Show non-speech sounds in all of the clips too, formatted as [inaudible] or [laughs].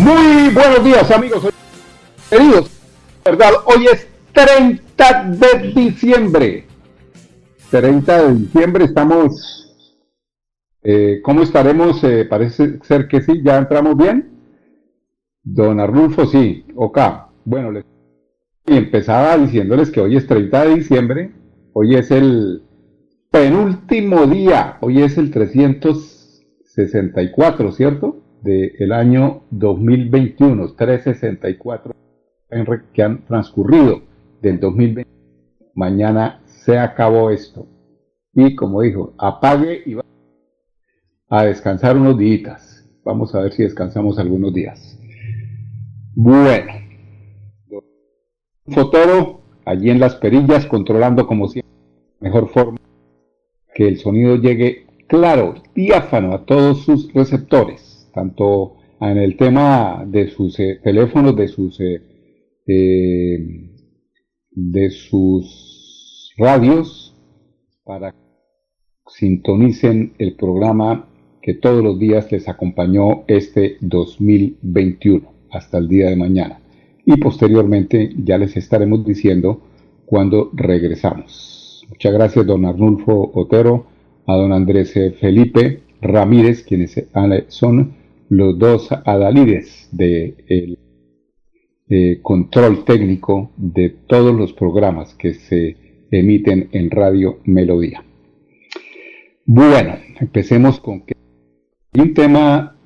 Muy buenos días amigos, queridos. ¿Verdad? Hoy es 30 de diciembre. 30 de diciembre estamos... Eh, ¿Cómo estaremos? Eh, parece ser que sí, ya entramos bien. Don Arnulfo, sí, ok. Bueno, les empezaba diciéndoles que hoy es 30 de diciembre, hoy es el penúltimo día, hoy es el 364, ¿cierto? Del año 2021, 364 que han transcurrido del 2020. Mañana se acabó esto. Y como dijo, apague y va a descansar unos días. Vamos a ver si descansamos algunos días. Bueno. Fotoro, allí en las perillas, controlando como siempre, mejor forma que el sonido llegue claro, diáfano a todos sus receptores tanto en el tema de sus eh, teléfonos, de sus, eh, eh, de sus radios, para que sintonicen el programa que todos los días les acompañó este 2021 hasta el día de mañana. Y posteriormente ya les estaremos diciendo cuando regresamos. Muchas gracias, don Arnulfo Otero, a don Andrés Felipe Ramírez, quienes son los dos adalides del eh, control técnico de todos los programas que se emiten en Radio Melodía. Bueno, empecemos con que un tema,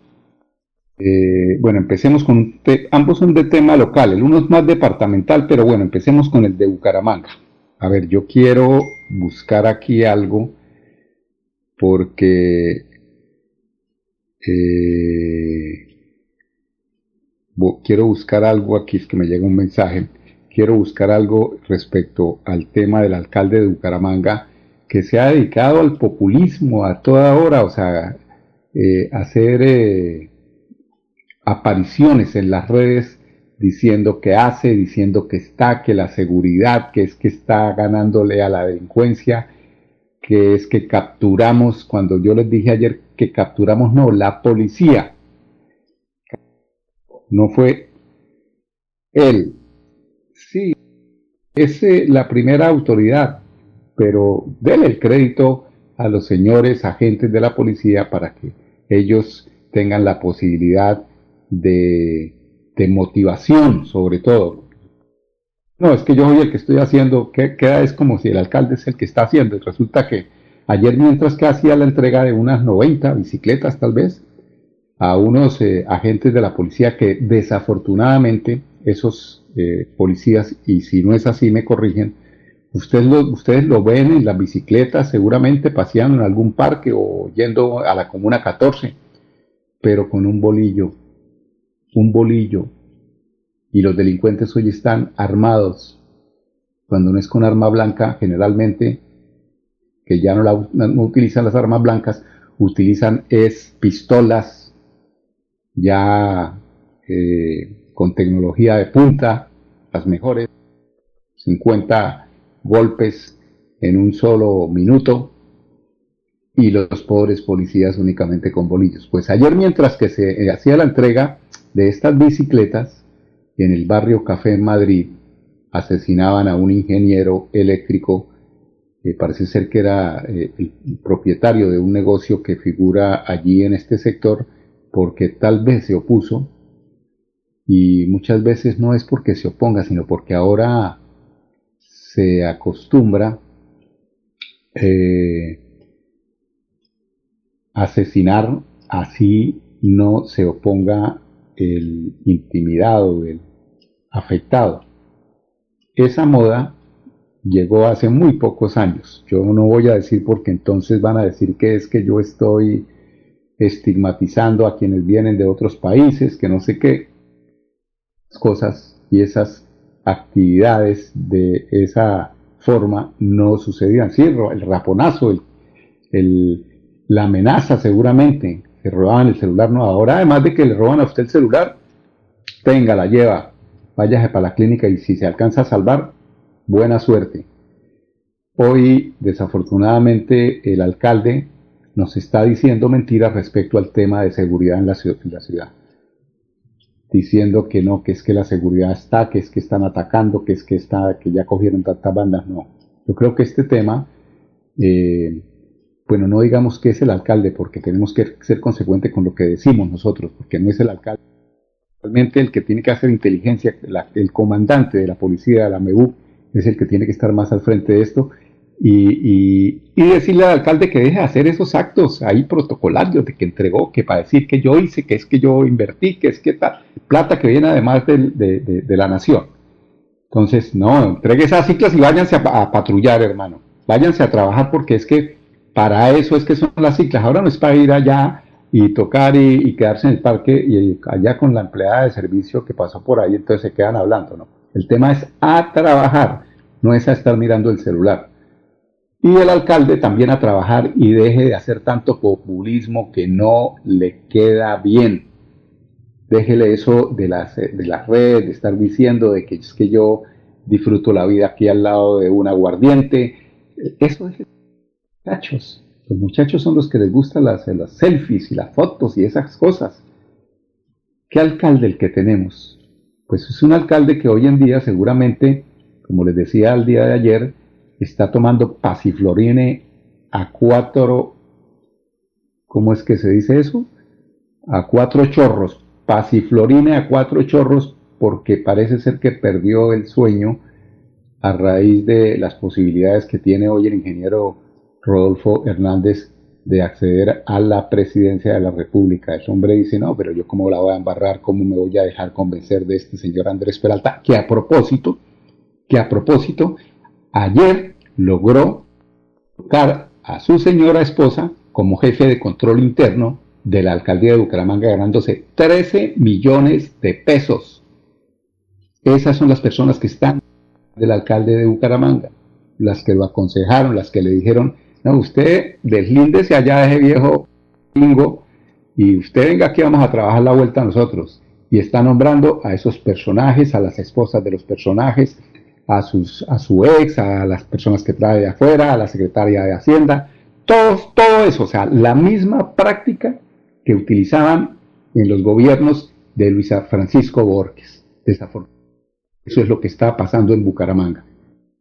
eh, bueno, empecemos con un ambos son de tema local, el uno es más departamental, pero bueno, empecemos con el de Bucaramanga. A ver, yo quiero buscar aquí algo porque eh, quiero buscar algo aquí, es que me llega un mensaje, quiero buscar algo respecto al tema del alcalde de Bucaramanga que se ha dedicado al populismo a toda hora, o sea, eh, hacer eh, apariciones en las redes diciendo que hace, diciendo que está, que la seguridad, que es que está ganándole a la delincuencia, que es que capturamos, cuando yo les dije ayer que capturamos, no, la policía. No fue él. Sí, es eh, la primera autoridad, pero déle el crédito a los señores agentes de la policía para que ellos tengan la posibilidad de, de motivación, sobre todo. No, es que yo soy el que estoy haciendo, que queda es como si el alcalde es el que está haciendo. Y resulta que Ayer mientras que hacía la entrega de unas 90 bicicletas tal vez a unos eh, agentes de la policía que desafortunadamente esos eh, policías, y si no es así me corrigen, ustedes ustedes lo ven en las bicicletas seguramente paseando en algún parque o yendo a la Comuna 14, pero con un bolillo, un bolillo, y los delincuentes hoy están armados. Cuando no es con arma blanca, generalmente que ya no, no utilizan las armas blancas, utilizan es pistolas ya eh, con tecnología de punta, las mejores, 50 golpes en un solo minuto y los pobres policías únicamente con bolillos. Pues ayer mientras que se eh, hacía la entrega de estas bicicletas en el barrio Café en Madrid, asesinaban a un ingeniero eléctrico parece ser que era eh, el propietario de un negocio que figura allí en este sector porque tal vez se opuso y muchas veces no es porque se oponga, sino porque ahora se acostumbra eh, asesinar así no se oponga el intimidado, el afectado. Esa moda llegó hace muy pocos años. Yo no voy a decir porque entonces van a decir que es que yo estoy estigmatizando a quienes vienen de otros países, que no sé qué. cosas y esas actividades de esa forma no sucedían. Sí, el raponazo, el, la amenaza seguramente, que robaban el celular, no, ahora además de que le roban a usted el celular, tenga, la lleva, váyase para la clínica y si se alcanza a salvar, buena suerte. Hoy, desafortunadamente, el alcalde nos está diciendo mentiras respecto al tema de seguridad en la ciudad, Diciendo que no, que es que la seguridad está, que es que están atacando, que es que, está, que ya cogieron tantas bandas. No. Yo creo que este tema, eh, bueno, no digamos que es el alcalde, porque tenemos que ser consecuentes con lo que decimos nosotros, porque no es el alcalde. Realmente el que tiene que hacer inteligencia, el comandante de la policía, de la MEU, es el que tiene que estar más al frente de esto y, decirle al alcalde que deje de hacer esos actos ahí protocolarios de que entregó, que para decir que yo hice, que es que yo invertí, que es que tal, plata que viene además de, la nación. Entonces, no, entregue esas ciclas y váyanse a, patrullar, hermano. Váyanse a trabajar porque es que para eso es que son las ciclas. Ahora no es para ir allá y tocar y, y, quedarse en el parque y allá con la empleada de servicio que pasó por ahí, entonces se quedan hablando, ¿no? El tema es a trabajar, no es a estar mirando el celular y el alcalde también a trabajar y deje de hacer tanto populismo que no le queda bien. Déjele eso de las, las redes, de estar diciendo de que es que yo disfruto la vida aquí al lado de un aguardiente. Eso es muchachos. Los muchachos son los que les gustan las, las selfies y las fotos y esas cosas. ¿Qué alcalde el que tenemos? Pues es un alcalde que hoy en día seguramente, como les decía el día de ayer, está tomando pasiflorine a cuatro, ¿cómo es que se dice eso? A cuatro chorros, pasiflorine a cuatro chorros porque parece ser que perdió el sueño a raíz de las posibilidades que tiene hoy el ingeniero Rodolfo Hernández de acceder a la presidencia de la República. Ese hombre dice, no, pero yo cómo la voy a embarrar, cómo me voy a dejar convencer de este señor Andrés Peralta, que a propósito, que a propósito, Ayer logró colocar a su señora esposa como jefe de control interno de la alcaldía de Bucaramanga ganándose 13 millones de pesos. Esas son las personas que están del alcalde de Bucaramanga, las que lo aconsejaron, las que le dijeron, no, usted deslíndese allá de ese viejo bingo y usted venga aquí, vamos a trabajar la vuelta a nosotros. Y está nombrando a esos personajes, a las esposas de los personajes, a, sus, a su ex, a las personas que trae de afuera, a la secretaria de Hacienda, todo, todo eso, o sea, la misma práctica que utilizaban en los gobiernos de Luis Francisco Borges. Eso es lo que está pasando en Bucaramanga.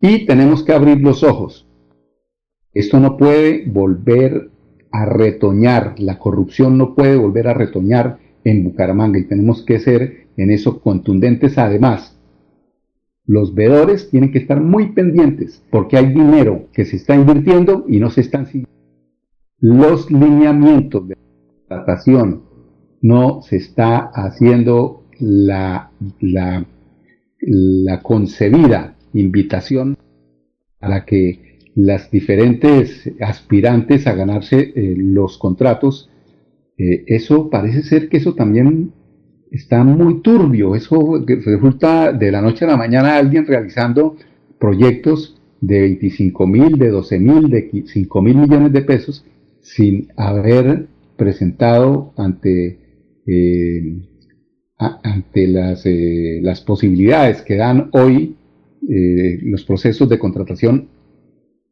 Y tenemos que abrir los ojos. Esto no puede volver a retoñar, la corrupción no puede volver a retoñar en Bucaramanga y tenemos que ser en eso contundentes además los vedores tienen que estar muy pendientes porque hay dinero que se está invirtiendo y no se están siguiendo. Los lineamientos de tratación no se está haciendo la, la, concebida invitación a la que las diferentes aspirantes a ganarse eh, los contratos, eh, eso parece ser que eso también está muy turbio. Eso resulta de la noche a la mañana alguien realizando proyectos de 25 mil, de 12 mil, de 5 mil millones de pesos sin haber presentado ante, eh, ante las, eh, las, posibilidades que dan hoy los procesos de contratación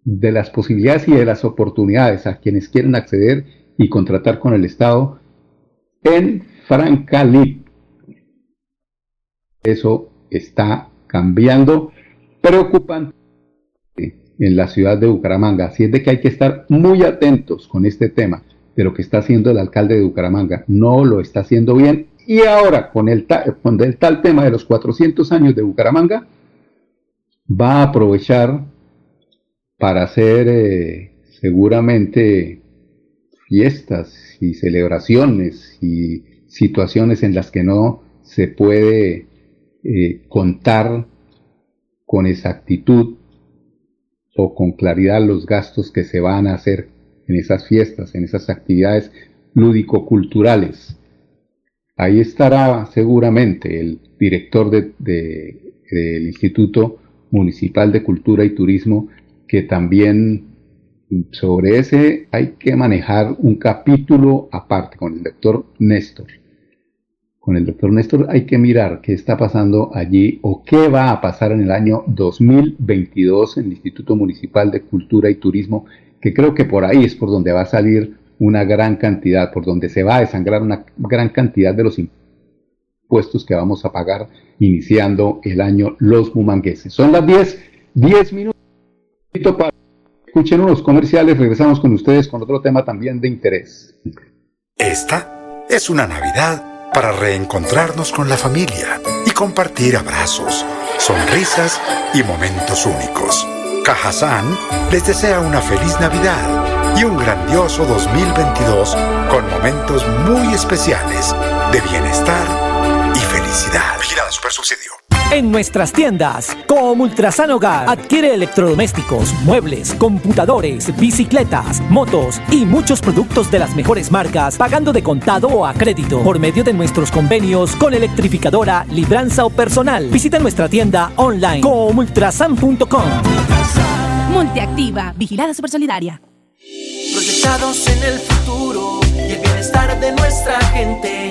de las posibilidades y de las oportunidades a quienes quieren acceder y contratar con el Estado en Francalip. Eso está cambiando preocupante en la ciudad de Bucaramanga. Así es de que hay que estar muy atentos con este tema de lo que está haciendo el alcalde de Bucaramanga. No lo está haciendo bien. Y ahora, con el, con el tal tema de los 400 años de Bucaramanga, va a aprovechar para hacer eh, seguramente fiestas y celebraciones y situaciones en las que no se puede eh, contar con exactitud o con claridad los gastos que se van a hacer en esas fiestas, en esas actividades lúdico-culturales. Ahí estará seguramente el director del Instituto Municipal de Cultura y Turismo, que también sobre ese hay que manejar un capítulo aparte con el doctor Néstor. Con el doctor Néstor hay que mirar qué está pasando allí o qué va a pasar en el año 2022 en el Instituto Municipal de Cultura y Turismo, que creo que por ahí es por donde va a salir una gran cantidad, por donde se va a desangrar una gran cantidad de los impuestos que vamos a pagar iniciando el año los mumangueses. Son las 10, 10 minutos escuchen unos comerciales, regresamos con ustedes con otro tema también de interés. Esta es una Navidad para reencontrarnos con la familia y compartir abrazos, sonrisas y momentos únicos. Cajazán les desea una feliz Navidad y un grandioso 2022 con momentos muy especiales de bienestar felicidad. Vigilada Super Subsidio. En nuestras tiendas, como Ultrasan Hogar, adquiere electrodomésticos, muebles, computadores, bicicletas, motos y muchos productos de las mejores marcas, pagando de contado o a crédito por medio de nuestros convenios con electrificadora, libranza o personal. Visita nuestra tienda online comultrasan.com. Multiactiva, vigilada super solidaria proyectados en el futuro y el bienestar de nuestra gente.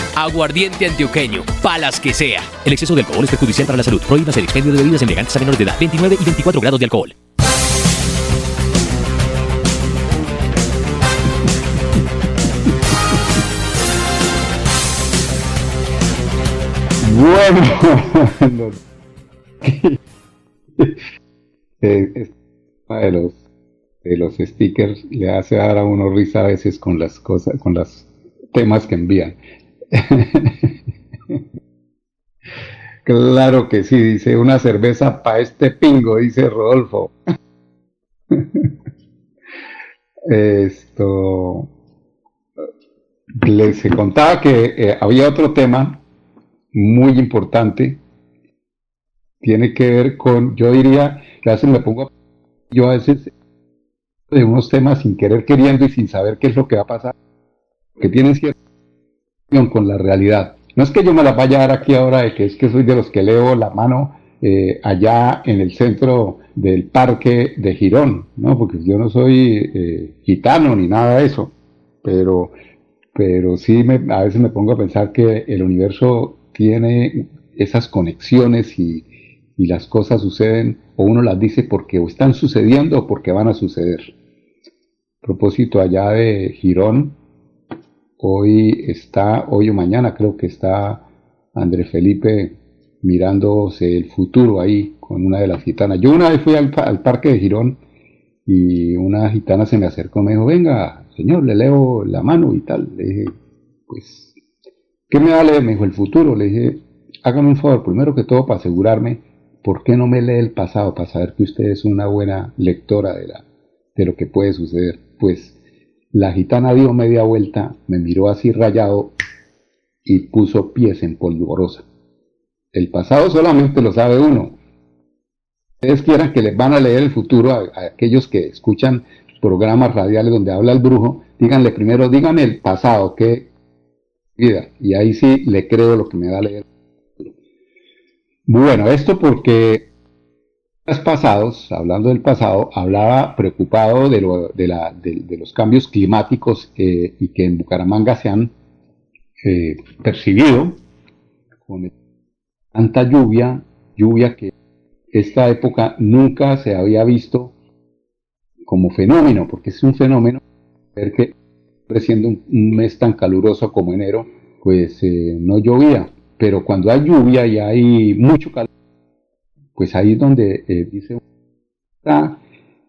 Aguardiente antioqueño, palas que sea. El exceso de alcohol es perjudicial para la salud. Prohíbas el expendio de bebidas embriagantes a menores de edad. 29 y 24 grados de alcohol. Bueno, [laughs] eh, de los de los stickers le hace dar a uno risa a veces con las cosas, con los temas que envían. [laughs] Claro que sí, dice una cerveza para este pingo, dice Rodolfo. [laughs] Esto les contaba que eh, había otro tema muy importante. Tiene que ver con, yo diría, a veces me pongo, yo a veces de unos temas sin querer queriendo y sin saber qué es lo que va a pasar, que tienen relación con la realidad. No es que yo me la vaya a dar aquí ahora de que es que soy de los que leo la mano eh, allá en el centro del parque de Girón, ¿no? Porque yo no soy eh, gitano ni nada de eso, pero, pero sí me, a veces me pongo a pensar que el universo tiene esas conexiones y, y las cosas suceden o uno las dice porque están sucediendo o porque van a suceder. A propósito allá de Girón, hoy está, hoy o mañana creo que está André Felipe mirándose el futuro ahí con una de las gitanas. Yo una vez fui al, pa- al parque de Girón y una gitana se me acercó me dijo, venga, señor, le leo la mano y tal. Le dije, pues, ¿qué me va a leer? Me dijo, el futuro. Le dije, hágame un favor, primero que todo, para asegurarme ¿por qué no me lee el pasado para saber que usted es una buena lectora de, la, de lo que puede suceder? Pues la gitana dio media vuelta, me miró así rayado y puso pies en polvorosa. El pasado solamente lo sabe uno. Ustedes quieran que les van a leer el futuro a, aquellos que escuchan programas radiales donde habla el brujo, díganle primero, díganme el pasado, qué vida. Y ahí sí le creo lo que me va a leer. Bueno, esto porque pasados, hablando del pasado, hablaba preocupado de, los cambios climáticos eh, y que en Bucaramanga se han eh, percibido con tanta lluvia, lluvia que esta época nunca se había visto como fenómeno, porque es un fenómeno ver que siendo un, un mes tan caluroso como enero, pues eh, no llovía, pero cuando hay lluvia y hay mucho calor, pues ahí es donde eh, dice está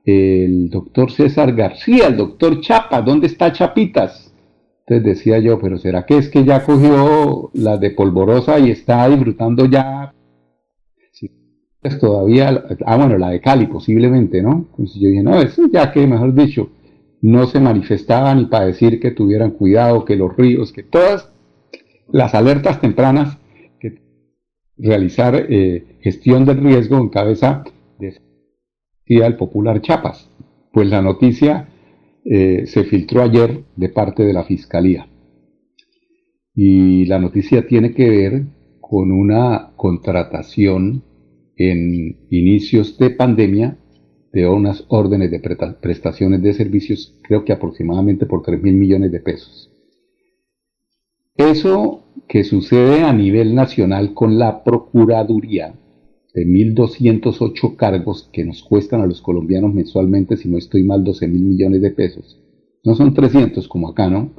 el doctor César García, el doctor Chapa, ¿dónde está Chapitas? Entonces decía yo, pero ¿será que es que ya cogió la de polvorosa y está disfrutando ya? Sí, pues todavía, ah bueno, la de Cali posiblemente, ¿no? Entonces yo dije, no, eso ya que, mejor dicho, no se manifestaba ni para decir que tuvieran cuidado, que los ríos, que todas las alertas tempranas realizar eh, gestión del riesgo en cabeza de el popular Chapas. Pues la noticia eh, se filtró ayer de parte de la Fiscalía. Y la noticia tiene que ver con una contratación en inicios de pandemia de unas órdenes de prestaciones de servicios, creo que aproximadamente por 3 mil millones de pesos. Eso que sucede a nivel nacional con la Procuraduría de 1.208 cargos que nos cuestan a los colombianos mensualmente, si no estoy mal, 12 mil millones de pesos. No son 300 como acá, ¿no?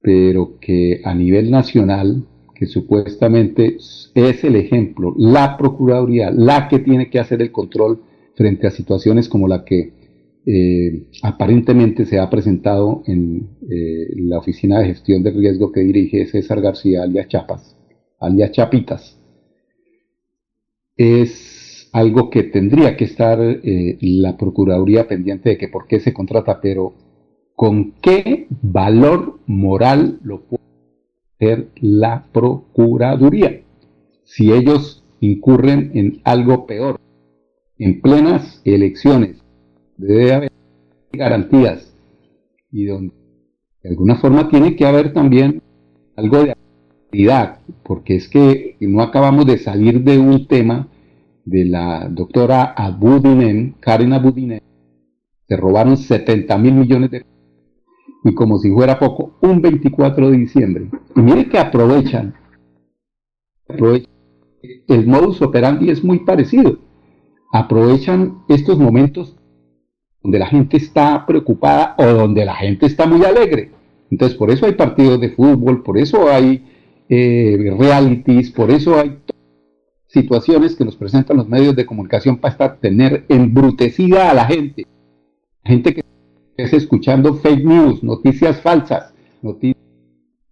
Pero que a nivel nacional, que supuestamente es el ejemplo, la Procuraduría, la que tiene que hacer el control frente a situaciones como la que eh, aparentemente se ha presentado en eh, la Oficina de Gestión de Riesgo que dirige César García, alias Chapas, alias Chapitas, es algo que tendría que estar eh, la Procuraduría pendiente de que por qué se contrata, pero con qué valor moral lo puede hacer la Procuraduría si ellos incurren en algo peor. En plenas elecciones debe haber garantías y donde de alguna forma tiene que haber también algo de actividad, porque es que no acabamos de salir de un tema de la doctora Abudinen, Karen Abudinen, se robaron 70 mil millones de y como si fuera poco, un 24 de diciembre. Y mire que aprovechan, aprovechan el modus operandi es muy parecido. Aprovechan estos momentos donde la gente está preocupada o donde la gente está muy alegre. Entonces, por eso hay partidos de fútbol, por eso hay eh, realities, por eso hay situaciones que nos presentan los medios de comunicación para estar, tener embrutecida a la gente. Gente que es escuchando fake news, noticias falsas, noticias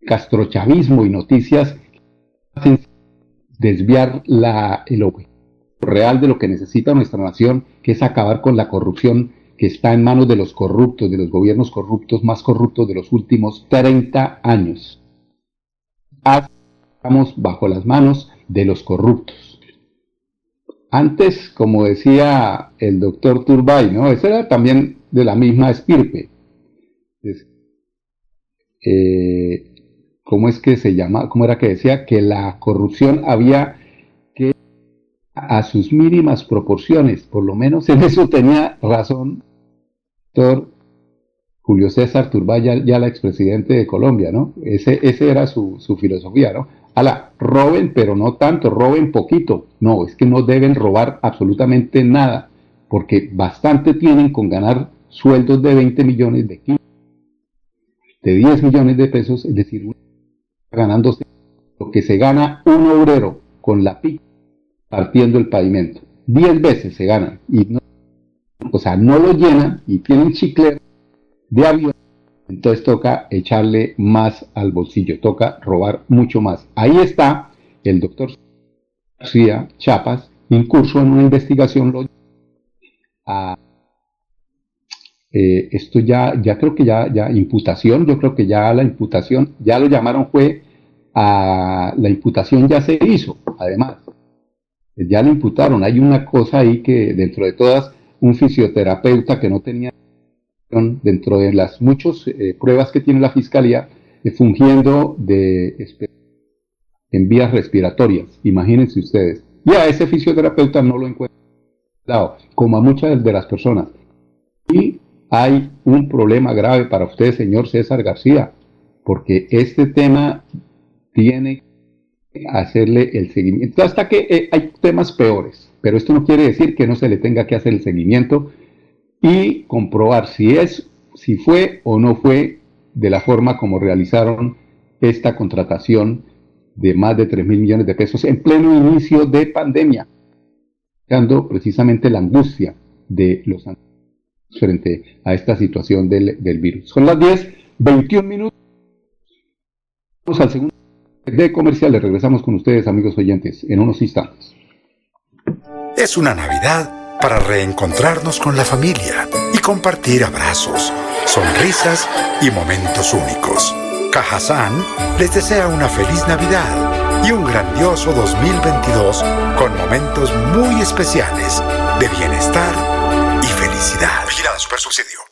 castrochavismo y noticias hacen desviar la, el objetivo real de lo que necesita nuestra nación, que es acabar con la corrupción que está en manos de los corruptos, de los gobiernos corruptos más corruptos de los últimos 30 años. Estamos bajo las manos de los corruptos. Antes, como decía el doctor Turbay, ¿no? Ese era también de la misma estirpe. Es- eh, ¿Cómo es que se llama? ¿Cómo era que decía? Que la corrupción había que a sus mínimas proporciones, por lo menos en eso tenía razón Julio César Turbay, ya, la expresidente de Colombia, ¿no? Ese, ese era su, su filosofía, ¿no? Ala, roben, pero no tanto, roben poquito. No, es que no deben robar absolutamente nada, porque bastante tienen con ganar sueldos de 20 millones, de 15, de 10 millones de pesos, es decir, ganándose lo que se gana un obrero con la pica partiendo el pavimento. 10 veces se ganan y no, o sea, no lo llenan y tienen chicle de avión, entonces toca echarle más al bolsillo, toca robar mucho más. Ahí está el doctor García Chapas, incurso en una investigación lo eh, esto ya, ya creo que ya, ya imputación, yo creo que ya la imputación, ya lo llamaron fue a la imputación ya se hizo, además, ya lo imputaron, hay una cosa ahí que dentro de todas, un fisioterapeuta que no tenía dentro de las muchas eh, pruebas que tiene la fiscalía, eh, fungiendo de en vías respiratorias, imagínense ustedes. Y a ese fisioterapeuta no lo encuentran, como a muchas de las personas. Y hay un problema grave para usted, señor César García, porque este tema tiene que hacerle el seguimiento. Hasta que eh, hay temas peores, pero esto no quiere decir que no se le tenga que hacer el seguimiento y comprobar si es, si fue o no fue de la forma como realizaron esta contratación de más de 3 mil millones de pesos en pleno inicio de pandemia, dando precisamente la angustia de los frente a esta situación del, del virus. Son las 10, 21 minutos. Vamos al segundo de comerciales. Regresamos con ustedes, amigos oyentes, en unos instantes. Es una Navidad para reencontrarnos con la familia y compartir abrazos, sonrisas y momentos únicos. Cajazán les desea una feliz Navidad y un grandioso 2022 con momentos muy especiales de bienestar y felicidad. Vigilado Super Subsidio.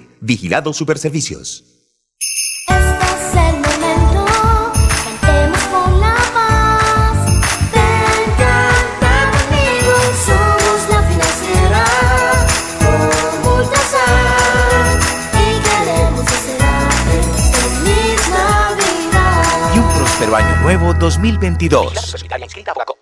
Vigilado Superservicios. Este es el momento. Cantemos por la paz. Ven, canta conmigo. Somos la financiera. Con Ultrasan. Y queremos hacer feliz Navidad. Y un próspero año nuevo 2022.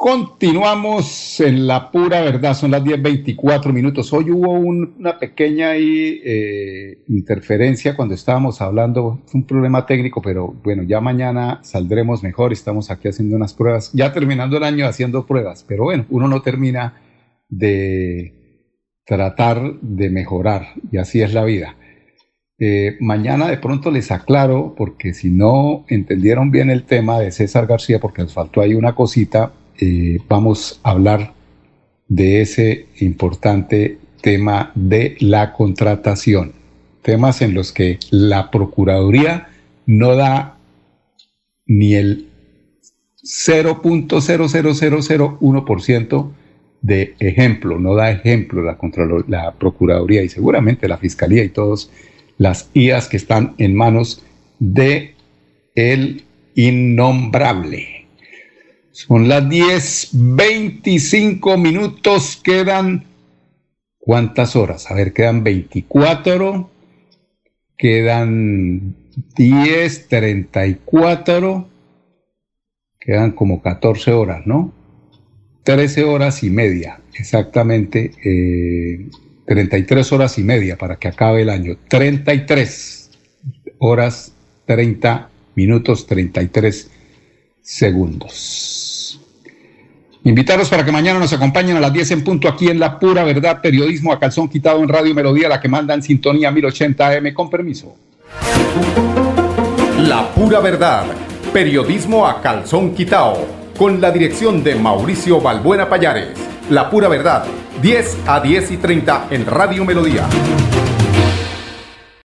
continuamos en la pura verdad. Son las 10.24 minutos. Hoy hubo un- una pequeña eh, interferencia cuando estábamos hablando. Fue un problema técnico, pero bueno, ya mañana saldremos mejor. Estamos aquí haciendo unas pruebas, ya terminando el año haciendo pruebas. Pero bueno, uno no termina de tratar de mejorar y así es la vida. Eh, mañana de pronto les aclaro, porque si no entendieron bien el tema de César García, porque les faltó ahí una cosita, eh, vamos a hablar de ese importante tema de la contratación. Temas en los que la Procuraduría no da ni el 0.00001% de ejemplo, no da ejemplo la, la Procuraduría y seguramente la Fiscalía y todas las IAS que están en manos de el innombrable. Son las 10.25 minutos, quedan ¿cuántas horas? A ver, quedan 24, quedan 10, 34, quedan como 14 horas, ¿no? 13 horas y media, exactamente, eh, 33 horas y media para que acabe el año. 33 horas, 30 minutos, 33 segundos. Invitarlos para que mañana nos acompañen a las 10 en punto aquí en La Pura Verdad, periodismo a calzón quitado en Radio Melodía, la que manda en sintonía 1080 AM, con permiso. La pura verdad. Periodismo a calzón quitao. Con la dirección de Mauricio Balbuena Payares. La pura verdad. 10 a 10 y 30 en Radio Melodía.